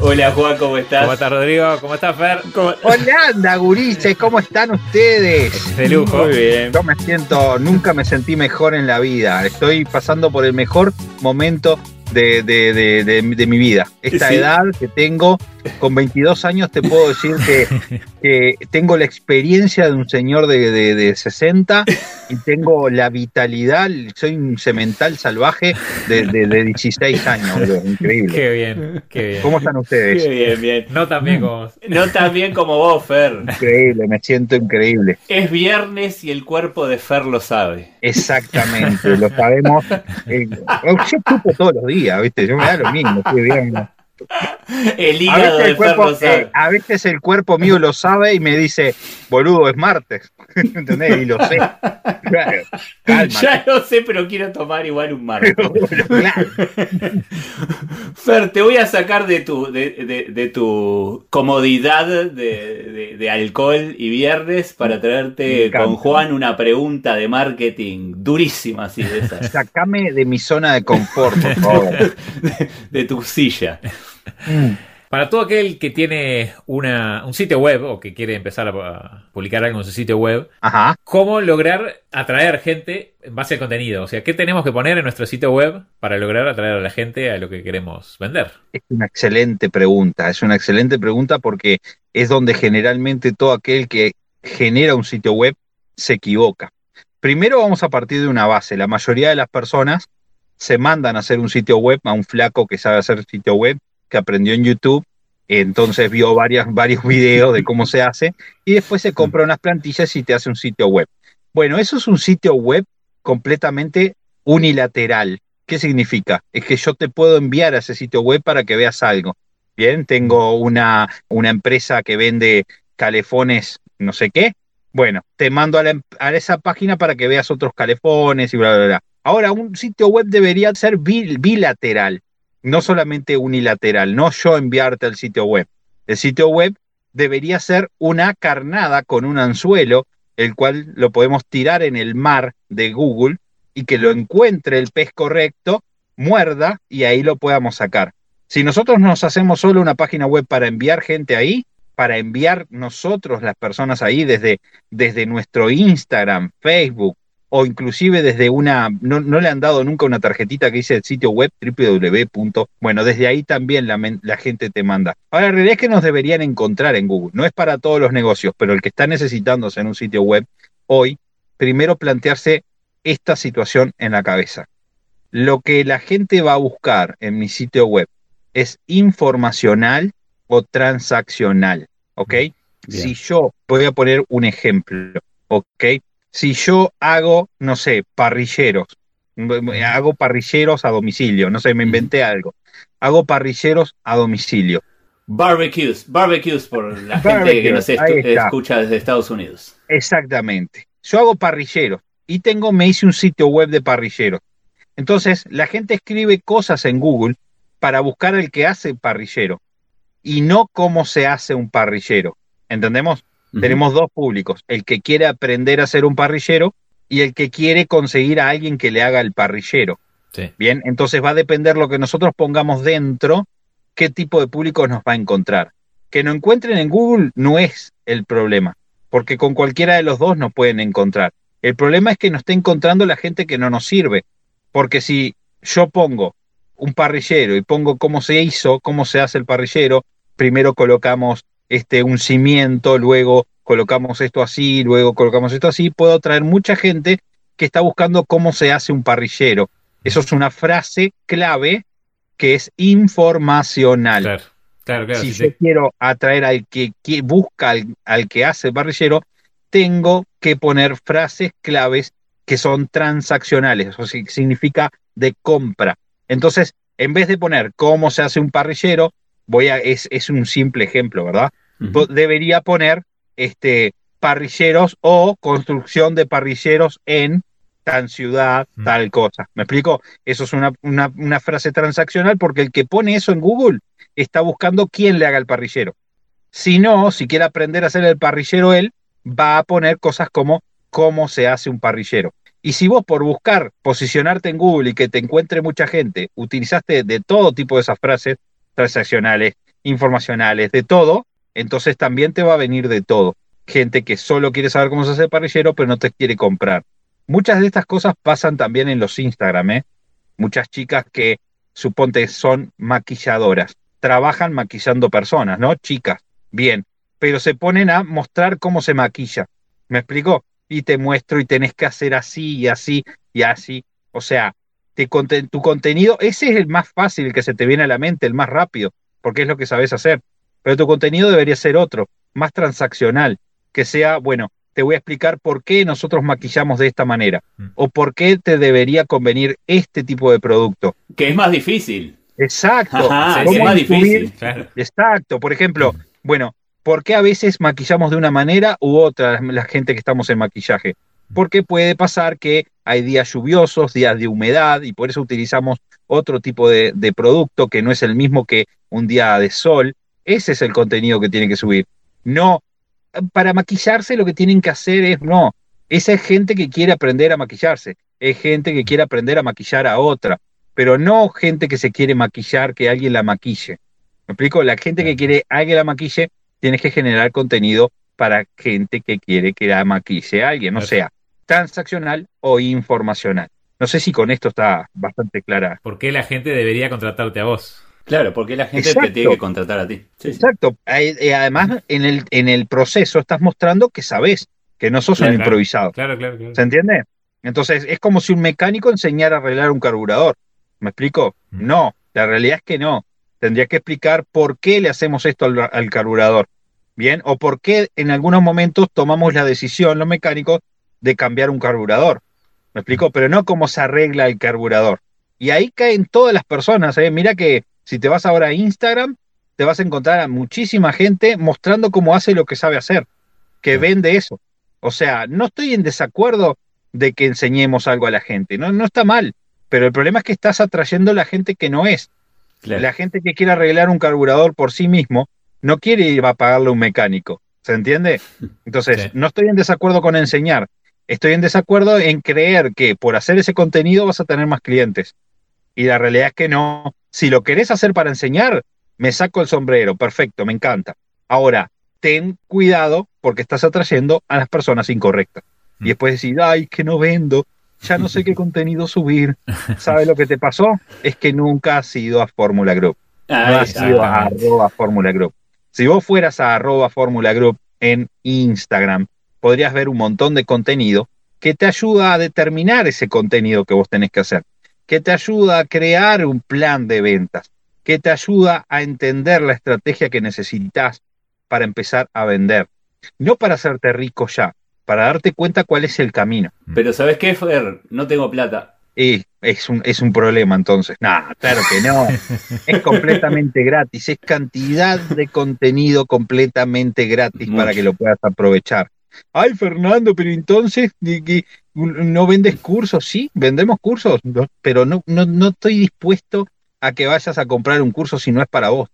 Hola Juan, ¿cómo estás? ¿Cómo estás Rodrigo? ¿Cómo estás Fer? Hola, anda, gurises, ¿cómo están ustedes? De lujo. Muy bien. Yo me siento, nunca me sentí mejor en la vida. Estoy pasando por el mejor momento de, de, de, de, de mi vida. Esta Sí. edad que tengo, con 22 años, te puedo decir que, que tengo la experiencia de un señor de, de, de 60 y tengo la vitalidad, soy un semental salvaje de, de, de 16 años, increíble. Qué bien, qué bien. ¿Cómo están ustedes? Qué bien, bien. No tan bien como vos. No tan bien como vos, Fer. Increíble, me siento increíble. Es viernes y el cuerpo de Fer lo sabe. Exactamente, lo sabemos. Eh, yo chupo todos los días, ¿viste? Yo me da lo mismo, estoy bien. El A hígado veces, de el cuerpo, eh, a veces el cuerpo mío lo sabe y me dice, boludo, es martes. ¿Entendés? Y lo sé. Claro. Ya lo sé, pero quiero tomar igual un. Claro. Fer, te voy a sacar de tu, de, de- de tu comodidad de, de- alcohol y viernes para traerte con Juan una pregunta de marketing durísima, así de esas, Sacame de mi zona de confort, por favor. de tu silla. Mm. Para todo aquel que tiene una, un sitio web o que quiere empezar a, publicar algo en su sitio web, Ajá. ¿cómo lograr atraer gente en base al contenido? O sea, ¿qué tenemos que poner en nuestro sitio web para lograr atraer a la gente a lo que queremos vender? Es una excelente pregunta, es una excelente pregunta porque es donde generalmente todo aquel que genera un sitio web se equivoca. Primero vamos a partir de una base. La mayoría de las personas se mandan a hacer un sitio web a un flaco que sabe hacer sitio web, que aprendió en YouTube, entonces vio varios videos de cómo se hace y después se compra unas plantillas y te hace un sitio web. Bueno, eso es un sitio web completamente unilateral. ¿Qué significa? Es que yo te puedo enviar a ese sitio web para que veas algo. Bien, tengo una, una empresa que vende calefones, no sé qué. Bueno, te mando a, la em- a esa página para que veas otros calefones y bla, bla, bla. Ahora, un sitio web debería ser bil- bilateral, no solamente unilateral, no yo enviarte al sitio web. El sitio web debería ser una carnada con un anzuelo, el cual lo podemos tirar en el mar de Google y que lo encuentre el pez correcto, muerda y ahí lo podamos sacar. Si nosotros nos hacemos solo una página web para enviar gente ahí, para enviar nosotros las personas ahí desde, desde nuestro Instagram, Facebook o inclusive desde una, no, no le han dado nunca una tarjetita que dice el sitio web www. Bueno, desde ahí también la, gente te manda. Ahora, la realidad es que nos deberían encontrar en Google. No es para todos los negocios, pero el que está necesitando hacer un sitio web hoy, primero plantearse esta situación en la cabeza. Lo que la gente va a buscar en mi sitio web es informacional o transaccional, ¿ok? Si yo, voy a poner un ejemplo, ¿ok? Si yo hago, no sé, parrilleros, hago parrilleros a domicilio, no sé, me inventé algo. Hago parrilleros a domicilio. Barbecues, barbecues por la gente que nos escucha desde Estados Unidos. Exactamente. Yo hago parrilleros y tengo, me hice un sitio web de parrilleros. Entonces, la gente escribe cosas en Google para buscar el que hace parrillero y no cómo se hace un parrillero. ¿Entendemos? Tenemos dos públicos, el que quiere aprender a hacer un parrillero y el que quiere conseguir a alguien que le haga el parrillero. Sí. Bien, entonces va a depender lo que nosotros pongamos dentro, qué tipo de público nos va a encontrar. Que no encuentren en Google no es el problema, porque con cualquiera de los dos nos pueden encontrar. El problema es que nos esté encontrando la gente que no nos sirve, porque si yo pongo un parrillero y pongo cómo se hizo, cómo se hace el parrillero, primero colocamos este un cimiento, luego colocamos esto así, luego colocamos esto así, puedo traer mucha gente que está buscando cómo se hace un parrillero. Eso es una frase clave que es informacional. Claro, claro, claro. si sí, yo sí. quiero atraer al que, que busca al, al que hace parrillero, tengo que poner frases claves que son transaccionales, o sea, significa de compra. Entonces, en vez de poner cómo se hace un parrillero, voy a, es, es un simple ejemplo, ¿verdad? debería poner este, parrilleros o construcción de parrilleros en tan ciudad, mm. tal cosa. ¿Me explico? Eso es una, una, frase transaccional porque el que pone eso en Google está buscando quién le haga el parrillero. Si no, si quiere aprender a hacer el parrillero él, va a poner cosas como cómo se hace un parrillero. Y si vos por buscar posicionarte en Google y que te encuentre mucha gente, utilizaste de todo tipo de esas frases transaccionales, informacionales, de todo, entonces también te va a venir de todo. Gente que solo quiere saber cómo se hace parrillero, pero no te quiere comprar. Muchas de estas cosas pasan también en los Instagram, ¿eh? Muchas chicas que suponte son maquilladoras, trabajan maquillando personas, ¿no? Chicas, bien, pero se ponen a mostrar cómo se maquilla. ¿Me explico? Y te muestro y tenés que hacer así y así y así. O sea, te, tu contenido, ese es el más fácil, el que se te viene a la mente, el más rápido, porque es lo que sabes hacer. Pero tu contenido debería ser otro, más transaccional, que sea, bueno, te voy a explicar por qué nosotros maquillamos de esta manera mm. o por qué te debería convenir este tipo de producto. Que es más difícil. Exacto. es más difícil. Exacto. Por ejemplo, mm. bueno, ¿por qué a veces maquillamos de una manera u otra la gente que estamos en maquillaje? Porque puede pasar que hay días lluviosos, días de humedad y por eso utilizamos otro tipo de, de producto que no es el mismo que un día de sol. Ese es el contenido que tiene que subir. No para maquillarse lo que tienen que hacer es, no, esa es gente que quiere aprender a maquillarse, es gente que quiere aprender a maquillar a otra, pero no gente que se quiere maquillar, que alguien la maquille. ¿Me explico? La gente que quiere alguien la maquille, tienes que generar contenido para gente que quiere que la maquille a alguien, o sea, transaccional o informacional. No sé si con esto está bastante clara. ¿Por qué la gente debería contratarte a vos? Claro, porque la gente te tiene que contratar a ti. Exacto. Eh, además, en el, en el proceso estás mostrando que sabes, que no sos un improvisado. Claro, claro, claro. ¿Se entiende? Entonces, es como si un mecánico enseñara a arreglar un carburador. ¿Me explico? Mm. No, la realidad es que no. Tendría que explicar por qué le hacemos esto al, al carburador. Bien, o por qué en algunos momentos tomamos la decisión, los mecánicos, de cambiar un carburador. ¿Me explico? Pero no cómo se arregla el carburador. Y ahí caen todas las personas. ¿eh? Mira que si te vas ahora a Instagram, te vas a encontrar a muchísima gente mostrando cómo hace lo que sabe hacer, que vende eso. O sea, no estoy en desacuerdo de que enseñemos algo a la gente, no, no está mal, pero el problema es que estás atrayendo a la gente que no es. La gente que quiere arreglar un carburador por sí mismo no quiere ir a pagarle a un mecánico, ¿se entiende? Entonces, no estoy en desacuerdo con enseñar, estoy en desacuerdo en creer que por hacer ese contenido vas a tener más clientes. Y la realidad es que no. Si lo querés hacer para enseñar, me saco el sombrero, perfecto, me encanta. Ahora, ten cuidado porque estás atrayendo a las personas incorrectas. Y mm. después decir, ay, que no vendo, ya no sé qué contenido subir. ¿Sabes lo que te pasó? Es que nunca has ido a Fórmula Group. no has ido a arroba Fórmula Group. Si vos fueras a arroba Fórmula Group en Instagram, podrías ver un montón de contenido que te ayuda a determinar ese contenido que vos tenés que hacer que te ayuda a crear un plan de ventas, que te ayuda a entender la estrategia que necesitas para empezar a vender. No para hacerte rico ya, para darte cuenta cuál es el camino. Mm. Pero ¿sabes qué, Fer? No tengo plata. Y es un, es un problema entonces. No, claro que no. es completamente gratis. Es cantidad de contenido completamente gratis para que lo puedas aprovechar. Ay, Fernando, pero entonces no vendes cursos. Sí, vendemos cursos, pero no, no, no estoy dispuesto a que vayas a comprar un curso si no es para vos.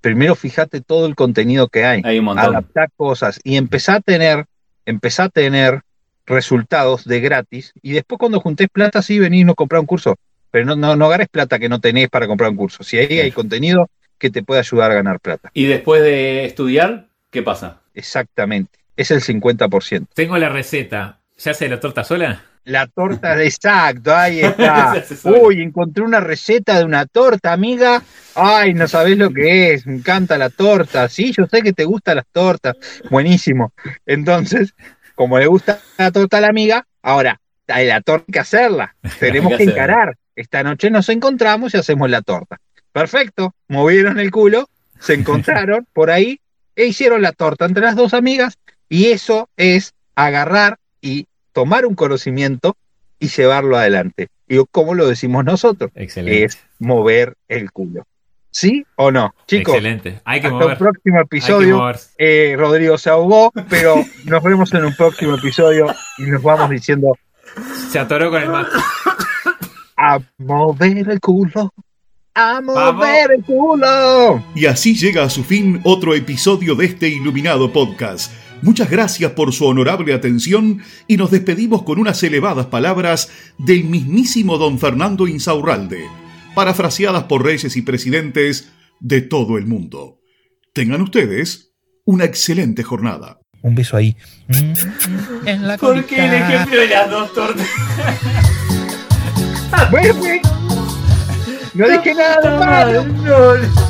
Primero fíjate todo el contenido que hay, hay adaptar cosas y empezar a tener, empezar a tener resultados de gratis y después cuando juntés plata sí venís a comprar un curso, pero no, no, no agarres plata que no tenés para comprar un curso. Si ahí hay contenido que te puede ayudar a ganar plata. ¿Y después de estudiar, qué pasa? Exactamente es el 50%. Tengo la receta. ¿Se hace la torta sola? La torta, exacto, ahí está. Uy, encontré una receta de una torta, amiga. Ay, no sabés lo que es, me encanta la torta. Sí, yo sé que te gustan las tortas. Buenísimo. Entonces, como le gusta la torta a la amiga, ahora, hay la torta que hacerla. Tenemos que, encarar. Esta noche nos encontramos y hacemos la torta. Perfecto. Movieron el culo, se encontraron por ahí e hicieron la torta entre las dos amigas y eso es agarrar y tomar un conocimiento y llevarlo adelante. Y como lo decimos nosotros, es mover el culo. ¿Sí o no? Chicos, Excelente. Hay que hasta mover. un próximo episodio. Eh, Rodrigo se ahogó, pero nos vemos en un próximo episodio y nos vamos diciendo Se atoró con el mate. a mover el culo. A Vamos. mover el culo. Y así llega a su fin otro episodio de este iluminado podcast. Muchas gracias por su honorable atención y nos despedimos con unas elevadas palabras del mismísimo don Fernando Insaurralde, parafraseadas por reyes y presidentes de todo el mundo. Tengan ustedes una excelente jornada. Un beso ahí. Mm, En la ¿Por qué el ejemplo de las dos tortas? Bueno, pues, no dije nada.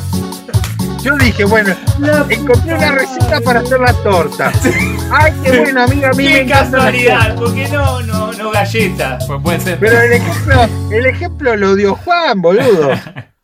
Yo dije, bueno, encontré una receta para hacer la torta. Ay, qué bueno, amiga, a mí me Qué casualidad, porque no, no, no galleta. Pues puede ser. Pero el ejemplo, el ejemplo lo dio Juan, boludo.